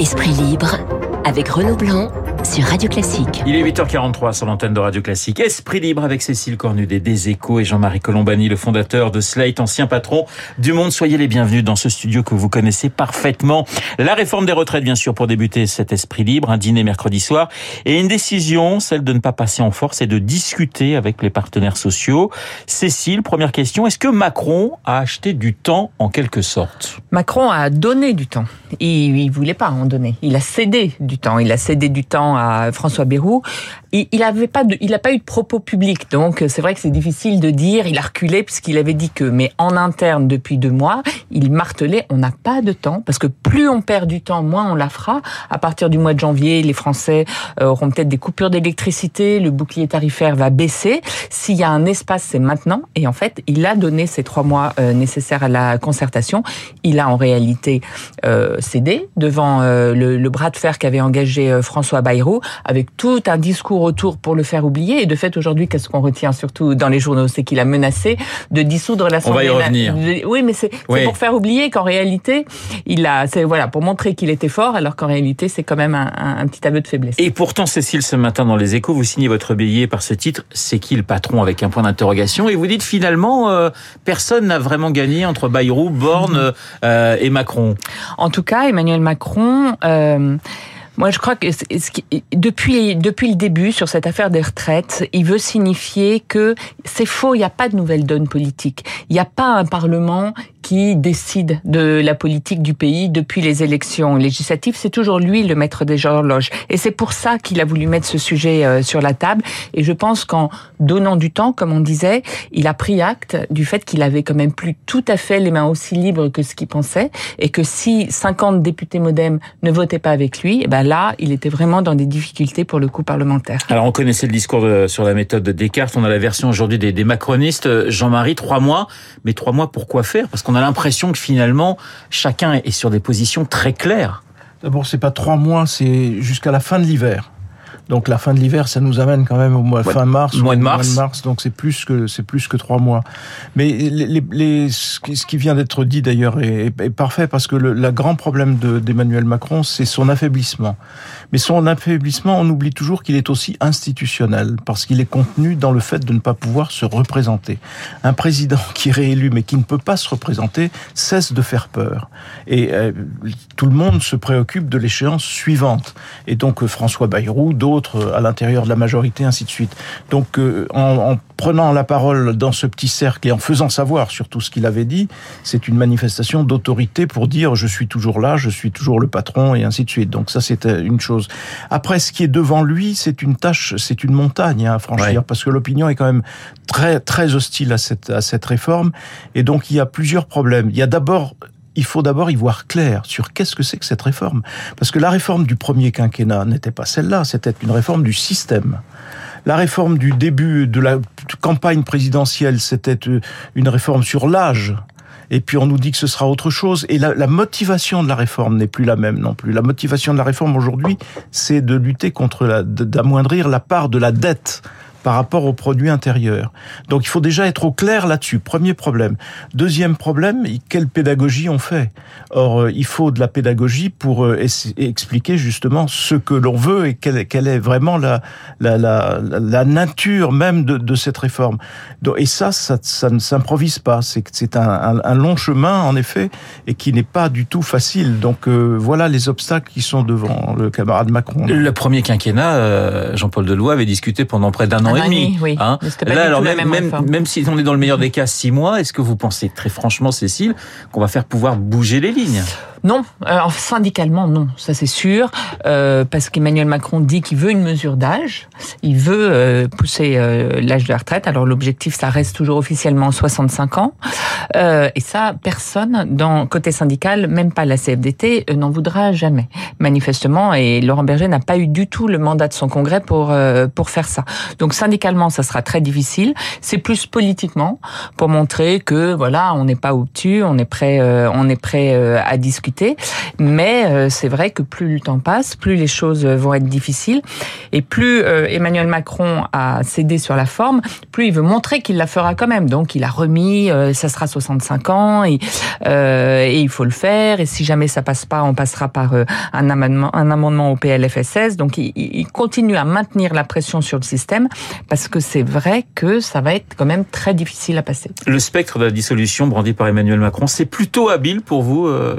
Esprit libre avec Renaud Blanc sur Radio Classique. Il est 8h43 sur l'antenne de Radio Classique. Esprit libre avec Cécile Cornudet des Échos et Jean-Marie Colombani, le fondateur de Slate, ancien patron du Monde. Soyez les bienvenus dans ce studio que vous connaissez parfaitement. La réforme des retraites, bien sûr, pour débuter cet esprit libre, un dîner mercredi soir et une décision, celle de ne pas passer en force et de discuter avec les partenaires sociaux. Cécile, première question, est-ce que Macron a acheté du temps en quelque sorte? Macron a donné du temps. Il, il voulait pas en donner. Il a cédé du temps. Il a cédé du temps à François Bayrou. Il, il avait pas de, il a pas eu de propos publics. Donc c'est vrai que c'est difficile de dire. Il a reculé puisqu'il avait dit que, mais en interne depuis deux mois, il martelait, on n'a pas de temps parce que plus on perd du temps, moins on la fera. À partir du mois de janvier, les Français euh, auront peut-être des coupures d'électricité, le bouclier tarifaire va baisser. S'il y a un espace, c'est maintenant. Et en fait, il a donné ces trois mois euh, nécessaires à la concertation. Il a en réalité euh, cédé devant euh, le, le, bras de fer qu'avait engagé euh, François Bayrou, avec tout un discours autour pour le faire oublier. Et de fait, aujourd'hui, qu'est-ce qu'on retient surtout dans les journaux, c'est qu'il a menacé de dissoudre l'Assemblée. On va y revenir. Oui, mais c'est oui. pour faire oublier qu'en réalité, il a, c'est voilà, pour montrer qu'il était fort, alors qu'en réalité, c'est quand même un, un, un, petit aveu de faiblesse. Et pourtant, Cécile, ce matin dans les Échos, vous signez votre billet par ce titre. C'est qui le patron? avec un point d'interrogation Et vous dites finalement, euh, personne n'a vraiment gagné entre Bayrou, Borne euh, et Macron. En tout cas, Emmanuel Macron. Euh, moi, je crois que depuis depuis le début sur cette affaire des retraites, il veut signifier que c'est faux. Il n'y a pas de nouvelle donne politique. Il n'y a pas un parlement qui décide de la politique du pays depuis les élections législatives. C'est toujours lui le maître des horloges. Et c'est pour ça qu'il a voulu mettre ce sujet euh, sur la table. Et je pense qu'en donnant du temps, comme on disait, il a pris acte du fait qu'il avait quand même plus tout à fait les mains aussi libres que ce qu'il pensait. Et que si 50 députés modem ne votaient pas avec lui, eh ben là, il était vraiment dans des difficultés pour le coup parlementaire. Alors on connaissait le discours de, sur la méthode de Descartes. On a la version aujourd'hui des, des macronistes. Jean-Marie, trois mois. Mais trois mois, pour quoi faire? Parce qu'on a l'impression que finalement, chacun est sur des positions très claires. D'abord, c'est pas trois mois, c'est jusqu'à la fin de l'hiver. Donc la fin de l'hiver, ça nous amène quand même au mois ouais, fin mars, mois de mars. Mois de mars donc c'est plus que c'est plus que trois mois. Mais les, les, les, ce qui vient d'être dit d'ailleurs est, est, est, parfait parce que le la grand problème d'Emmanuel Macron, c'est son affaiblissement. Mais son affaiblissement, on oublie toujours qu'il est aussi institutionnel parce qu'il est contenu dans le fait de ne pas pouvoir se représenter. Un président qui est réélu mais qui ne peut pas se représenter cesse de faire peur. Et euh, tout le monde se préoccupe de l'échéance suivante. Et donc euh, François Bayrou, d'autres à l'intérieur de la majorité, ainsi de suite. Donc, euh, en, en, prenant la parole dans ce petit cercle et en faisant savoir surtout ce qu'il avait dit, c'est une manifestation d'autorité pour dire je suis toujours là, je suis toujours le patron et ainsi de suite. Donc ça, c'est une chose. Après, ce qui est devant lui, c'est une tâche, c'est une montagne hein, à franchir ouais. parce que l'opinion est quand même très très hostile à cette à cette réforme et donc il y a plusieurs problèmes. Il y a d'abord il faut d'abord y voir clair sur qu'est-ce que c'est que cette réforme. Parce que la réforme du premier quinquennat n'était pas celle-là, c'était une réforme du système. La réforme du début de la campagne présidentielle, c'était une réforme sur l'âge. Et puis on nous dit que ce sera autre chose. Et la, motivation de la réforme n'est plus la même non plus. La motivation de la réforme aujourd'hui, c'est de lutter contre d'amoindrir la part de la dette par rapport au produit intérieur. Donc il faut déjà être au clair là-dessus. Premier problème. Deuxième problème, quelle pédagogie on fait? Or, il faut de la pédagogie pour expliquer justement ce que l'on veut et quelle, est vraiment la, nature même de, cette réforme. Et ça, ça, ne s'improvise pas. C'est un, long chemin, en effet, et qui n'est pas du tout facile. Donc euh, voilà les obstacles qui sont devant le camarade Macron. Le premier quinquennat, euh, Jean-Paul Deloy avait discuté pendant près d'un an et demi. Oui. Hein Là, alors même, même, même, si on est dans le meilleur des cas six mois, est-ce que vous pensez très franchement, Cécile, qu'on va faire pouvoir bouger les lignes? Non, alors syndicalement non, ça c'est sûr, euh, parce qu'Emmanuel Macron dit qu'il veut une mesure d'âge, il veut euh, pousser euh, l'âge de la retraite. Alors l'objectif, ça reste toujours officiellement 65 ans, euh, et ça personne dans côté syndical, même pas la CFDT, euh, n'en voudra jamais, manifestement. Et Laurent Berger n'a pas eu du tout le mandat de son congrès pour euh, pour faire ça. Donc syndicalement, ça sera très difficile. C'est plus politiquement pour montrer que voilà, on n'est pas obtus, on est prêt, on est prêt à discuter Mais c'est vrai que plus le temps passe, plus les choses vont être difficiles. Et plus Emmanuel Macron a cédé sur la forme, plus il veut montrer qu'il la fera quand même. Donc il a remis, ça sera 65 ans et, il faut le faire. Et si jamais ça passe pas, on passera par un amendement, un amendement au PLFSS. Donc il, continue à maintenir la pression sur le système parce que c'est vrai que ça va être quand même très difficile à passer. Le spectre de la dissolution brandi par Emmanuel Macron, c'est plutôt habile pour vous, euh,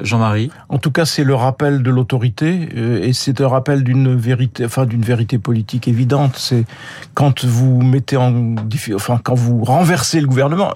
En tout cas, c'est le rappel de l'autorité euh, et c'est un rappel d'une vérité, enfin d'une vérité politique évidente. C'est quand vous mettez en, enfin quand vous renversez le gouvernement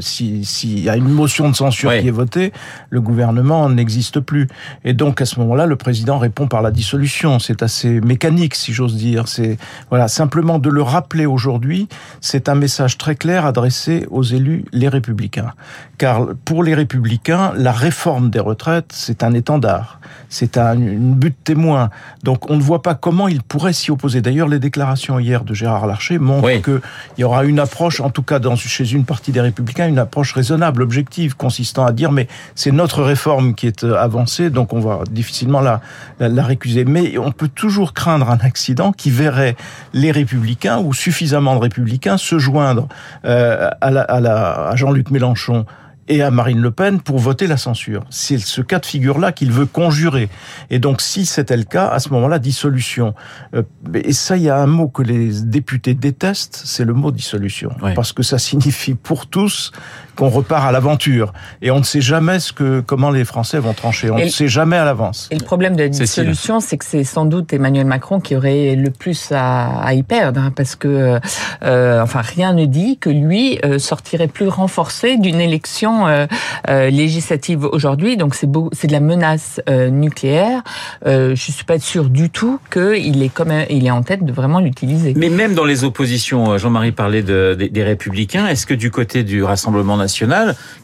s'il y a une motion de censure qui est votée, le gouvernement n'existe plus. Et donc à ce moment-là, le président répond par la dissolution. C'est assez mécanique, si j'ose dire. C'est voilà simplement de le rappeler aujourd'hui. C'est un message très clair adressé aux élus, les républicains. Car pour les républicains, la réforme des retraites, c'est un étendard. C'est un une but témoin. Donc on ne voit pas comment il pourrait s'y opposer. D'ailleurs, les déclarations hier de Gérard Larcher montrent que qu'il y aura une approche, en tout cas dans, chez une partie des républicains une approche raisonnable, objective, consistant à dire mais c'est notre réforme qui est euh, avancée, donc on va difficilement la, la, récuser. Mais on peut toujours craindre un accident qui verrait les républicains ou suffisamment de républicains se joindre euh, à, à Jean-Luc Mélenchon et à Marine Le Pen pour voter la censure. C'est ce cas de figure-là qu'il veut conjurer. Et donc, si c'était le cas, à ce moment-là, dissolution. Euh, et ça, il y a un mot que les députés détestent, c'est le mot dissolution. Parce que ça signifie pour tous qu'on repart à l'aventure. Et on ne sait jamais ce que, comment les Français vont trancher. On ne sait jamais à l'avance. Et le problème de la dissolution, c'est que c'est sans doute Emmanuel Macron qui aurait le plus à, à y perdre, hein, parce que, euh, enfin, rien ne dit que lui euh, sortirait plus renforcé d'une élection euh, euh législative aujourd'hui. Donc c'est c'est de la menace euh, nucléaire. je suis pas sûr du tout qu'il est comme il est en tête de vraiment l'utiliser. Mais même dans les oppositions, Jean-Marie parlait de, des, des Républicains. Est-ce que du côté du Rassemblement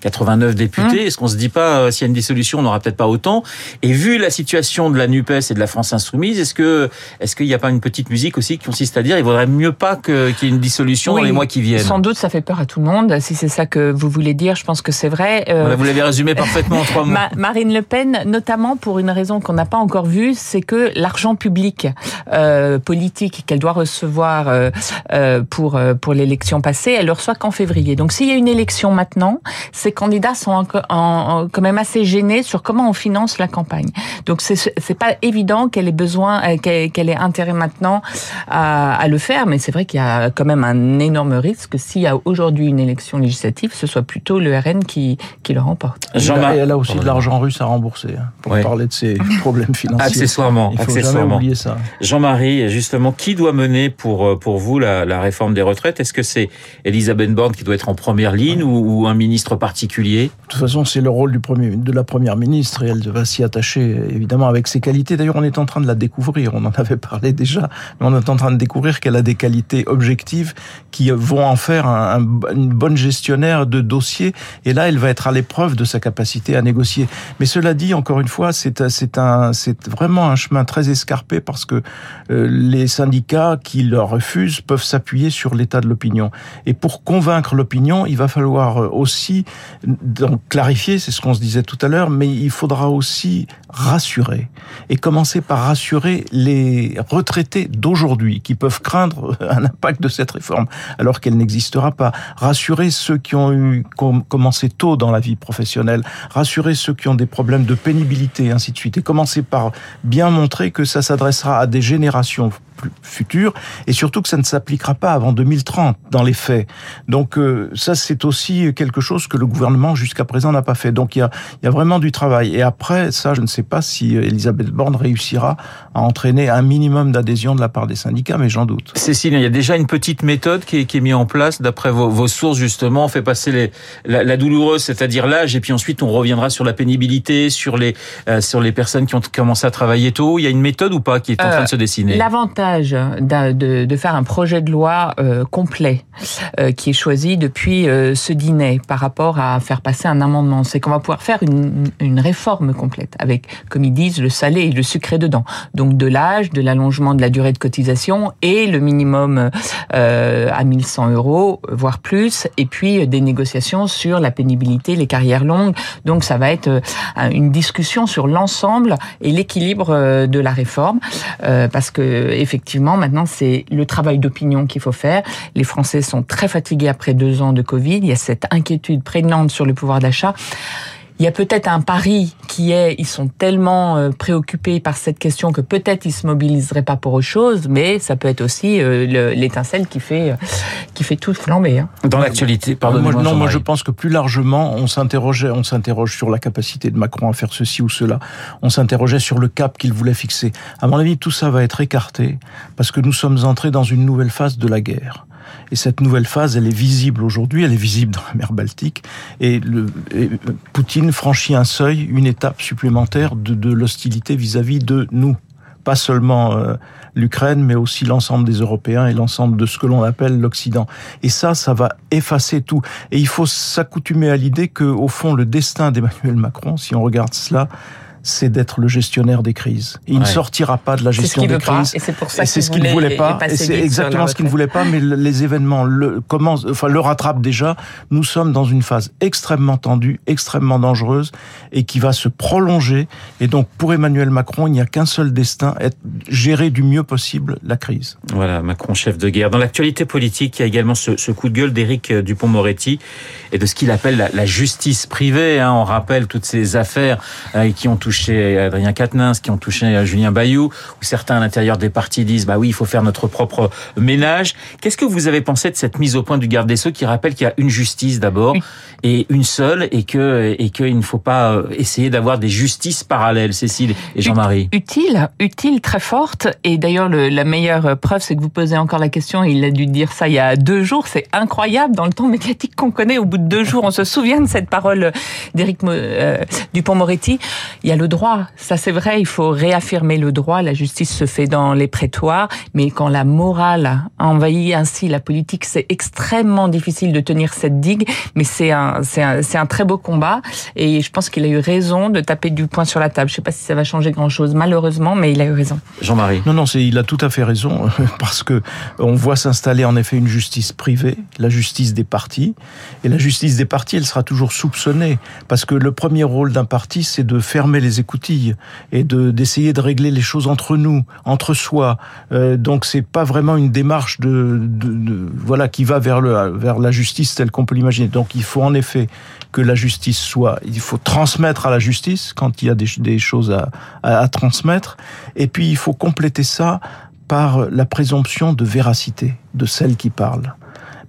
89 députés. Hum. Est-ce qu'on se dit pas, euh, s'il y a une dissolution, on n'aura peut-être pas autant Et vu la situation de la NUPES et de la France Insoumise, est-ce que est-ce qu'il n'y a pas une petite musique aussi qui consiste à dire il vaudrait mieux pas qu'il y ait une dissolution dans les mois qui viennent? Sans doute, ça fait peur à tout le monde. Si c'est ça que vous voulez dire, je pense que c'est vrai. Euh, vous l'avez résumé parfaitement en trois mots. Marine Le Pen, notamment pour une raison qu'on n'a pas encore vue, c'est que l'argent public euh, politique qu'elle doit recevoir euh, euh pour pour l'élection passée, elle le reçoit qu'en février. Donc s'il y a une élection maintenant maintenant, ces candidats sont quand même assez gênés sur comment on finance la campagne. Donc c'est pas évident qu'elle ait besoin, euh, qu'elle ait intérêt maintenant à, le faire, mais c'est vrai qu'il y a quand même un énorme risque s'il y a aujourd'hui une élection législative, ce soit plutôt le RN qui, qui le remporte. Jean elle a aussi de l'argent russe à rembourser hein, pour parler de ses problèmes financiers. Accessoirement, Il faut accessoirement. oublier ça. Jean-Marie, justement, qui doit mener pour euh, pour vous la, la réforme des retraites? Est-ce que c'est Elisabeth Borne qui doit être en première ligne ou un ministre particulier? De toute façon, c'est le rôle de la première ministre et elle va s'y attacher évidemment avec ses qualités. D'ailleurs, on est en train de la découvrir. On en avait parlé déjà, mais on est en train de découvrir qu'elle a des qualités objectives qui vont en faire un, une bonne gestionnaire de dossiers. Et là, elle va être à l'épreuve de sa capacité à négocier. Mais cela dit, encore une fois, c'est vraiment un chemin très escarpé parce que euh, les syndicats qui le refusent peuvent s'appuyer sur l'état de l'opinion. Et pour convaincre l'opinion, il va falloir euh, aussi donc clarifier, c'est ce qu'on se disait tout à l'heure, mais il faudra aussi rassurer et commencer par rassurer les retraités d'aujourd'hui qui peuvent craindre un impact de cette réforme alors qu'elle n'existera pas. Rassurer ceux qui ont eu commencé tôt dans la vie professionnelle, rassurer ceux qui ont des problèmes de pénibilité ainsi de suite et commencer par bien montrer que ça s'adressera à des générations futur et surtout que ça ne s'appliquera pas avant 2030 dans les faits. Donc euh, ça c'est aussi quelque chose que le gouvernement jusqu'à présent n'a pas fait. Donc il y a, il y a vraiment du travail. Et après ça, je ne sais pas si Elisabeth Borne réussira à entraîner un minimum d'adhésion de la part des syndicats, mais j'en doute. Cécile, il y a déjà une petite méthode qui est, qui est mise en place d'après vos, vos, sources justement. On fait passer les, la, la douloureuse, c'est-à-dire l'âge, et puis ensuite on reviendra sur la pénibilité, sur les euh, sur les personnes qui ont commencé à travailler tôt. Il y a une méthode ou pas qui est en train de se dessiner? L'avantage de, de, faire un projet de loi euh, complet euh, qui est choisi depuis euh, ce dîner. Par rapport à faire passer un amendement. C'est qu'on va pouvoir faire une, une, réforme complète avec, comme ils disent, le salé et le sucré dedans. Donc de l'âge, de l'allongement de la durée de cotisation et le minimum euh, à 1100 euros, voire plus, et puis des négociations sur la pénibilité, les carrières longues. Donc ça va être euh, une discussion sur l'ensemble et l'équilibre euh, de la réforme, euh, parce que effectivement maintenant c'est le travail d'opinion qu'il faut faire. Les Français sont très fatigués après deux ans de Covid. Il y a cette prégnante sur le pouvoir d'achat. Il y a peut-être un pari qui est, ils sont tellement euh, préoccupés par cette question que peut-être ils se mobiliseraient pas pour autre chose, mais ça peut être aussi euh, l'étincelle qui fait qui fait tout flamber. Hein. Dans l'actualité, pardon. Moi, non, moi je pense que plus largement, on s'interrogeait, on s'interroge sur la capacité de Macron à faire ceci ou cela. On s'interrogeait sur le cap qu'il voulait fixer. À mon avis, tout ça va être écarté parce que nous sommes entrés dans une nouvelle phase de la guerre. Et cette nouvelle phase, elle est visible aujourd'hui, elle est visible dans la mer Baltique. Et, Poutine franchit un seuil, une étape supplémentaire de, de l'hostilité vis-à-vis de nous. Pas seulement euh, l'Ukraine, mais aussi l'ensemble des Européens et l'ensemble de ce que l'on appelle l'Occident. Et ça, ça va effacer tout. Et il faut s'accoutumer à l'idée que, au fond, le destin d'Emmanuel Macron, si on regarde cela, c'est d'être le gestionnaire des crises. il ne sortira pas de la gestion des crises. et c'est pour ça c'est ce qu'il ne voulait pas. Et c'est exactement ce qu'il ne voulait pas. Mais les événements le commencent, enfin le rattrapent déjà. Nous sommes dans une phase extrêmement tendue, extrêmement dangereuse, et qui va se prolonger. Et donc pour Emmanuel Macron, il n'y a qu'un seul destin être gérer du mieux possible la crise. Voilà, Macron chef de guerre. Dans l'actualité politique, il y a également ce, ce coup de gueule d'Éric Dupont-Moretti et de ce qu'il appelle la, la, justice privée. Hein. On rappelle toutes ces affaires euh, qui ont touché touché Adrien Quatennens, qui ont touché Julien Bayou, où certains à l'intérieur des partis disent bah oui, il faut faire notre propre ménage. Qu'est-ce que vous avez pensé de cette mise au point du garde des Sceaux qui rappelle qu'il y a une justice d'abord et une seule et que et qu'il ne faut pas euh, essayer d'avoir des justices parallèles, Cécile et Jean-Marie? Utile, utile, très forte. Et d'ailleurs, la meilleure preuve, c'est que vous posez encore la question. Il a dû dire ça il y a deux jours. C'est incroyable dans le temps médiatique qu'on connaît. Au bout de deux jours, on se souvient de cette parole d'Éric euh, Dupont-Moretti. Il y a le droit. Ça, c'est vrai. Il faut réaffirmer le droit. La justice se fait dans les prétoires. Mais quand la morale envahit ainsi la politique, c'est extrêmement difficile de tenir cette digue. Mais c'est un, c'est un, c'est un très beau combat. Et je pense qu'il a eu raison de taper du poing sur la table. Je sais pas si ça va changer grand chose, malheureusement, mais il a eu raison. Jean-Marie. Non, non, c'est, il a tout à fait raison. Parce que on voit s'installer en effet une justice privée, la justice des partis. Et la justice des partis, elle sera toujours soupçonnée. Parce que le premier rôle d'un parti, c'est de fermer les écoutilles et de d'essayer de régler les choses entre nous, entre soi. Euh, donc c'est pas vraiment une démarche de, de, voilà qui va vers le vers la justice telle qu'on peut l'imaginer. Donc il faut en effet que la justice soit, il faut transmettre à la justice quand il y a des, des choses à, à transmettre, et puis il faut compléter ça par la présomption de véracité de celle qui parle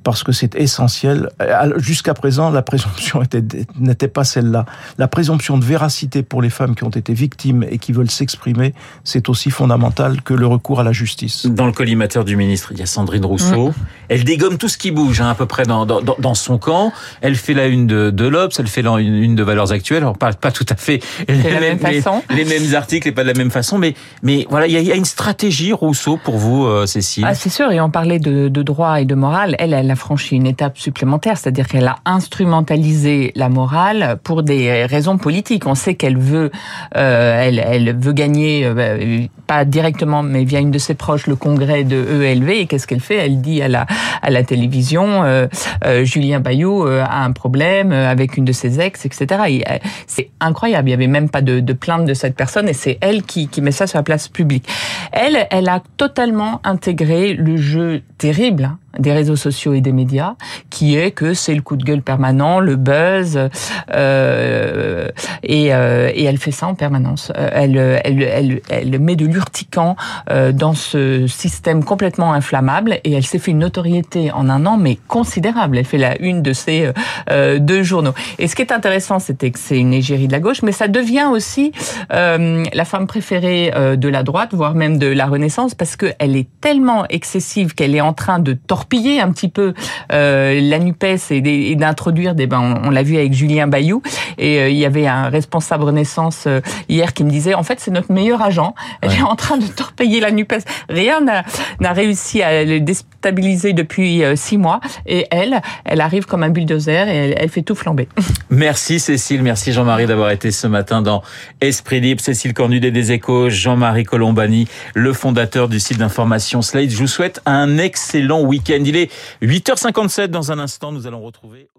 parce que c'est essentiel. Jusqu'à présent, la présomption n'était pas celle-là. La présomption de véracité pour les femmes qui ont été victimes et qui veulent s'exprimer, c'est aussi fondamental que le recours à la justice. Dans le collimateur du ministre, il y a Sandrine Rousseau. Mmh. Elle dégomme tout ce qui bouge, hein, à peu près dans, dans, dans, son camp. Elle fait la une de, de l'Obs, elle fait la une de Valeurs Actuelles. Alors, pas, pas tout à fait les, la même les, les, mêmes articles et pas de la même façon, mais, mais voilà, il y, a, il y a une stratégie Rousseau pour vous, euh, Cécile? Ah, c'est sûr. Et on parlait de, de droit et de morale. Elle, elle a franchi une étape supplémentaire, c'est-à-dire qu'elle a instrumentalisé la morale pour des raisons politiques. On sait qu'elle veut, euh, elle, elle veut gagner, euh, pas directement, mais via une de ses proches, le congrès de ELV. Et qu'est-ce qu'elle fait? Elle dit à la à la télévision, euh, euh Julien Bayou euh, a un problème avec une de ses ex, etc. C'est incroyable. Il y avait même pas de, de plainte de cette personne, et c'est elle qui, qui met ça sur la place publique. Elle, elle a totalement intégré le jeu terrible hein, des réseaux sociaux et des médias, qui est que c'est le coup de gueule permanent, le buzz, euh, et, euh, et, elle fait ça en permanence. Euh, elle, elle, elle, elle met de l'urticant euh, dans ce système complètement inflammable, et elle s'est fait une notoriété en un an, mais considérable. Elle fait la une de ces euh, deux journaux. Et ce qui est intéressant, c'était que c'est une égérie de la gauche, mais ça devient aussi la femme préférée de la droite, voire même de la Renaissance, parce qu'elle est tellement excessive qu'elle est en train de torturer torpiller un petit peu euh, la Nupes et d'introduire des. Ben, on, l'a vu avec Julien Bayou et euh, il y avait un responsable Renaissance euh, hier qui me disait en fait c'est notre meilleur agent. Elle est en train de torpiller la Nupes. Rien n'a réussi à le déstabiliser depuis six mois et elle, elle arrive comme un bulldozer et elle, elle fait tout flamber. Merci Cécile, merci Jean-Marie d'avoir été ce matin dans Esprit Libre. Cécile Cornudet des Échos, Jean-Marie Colombani, le fondateur du site d'information Slate. Je vous souhaite un excellent Il est 8h57 dans un instant. Nous allons retrouver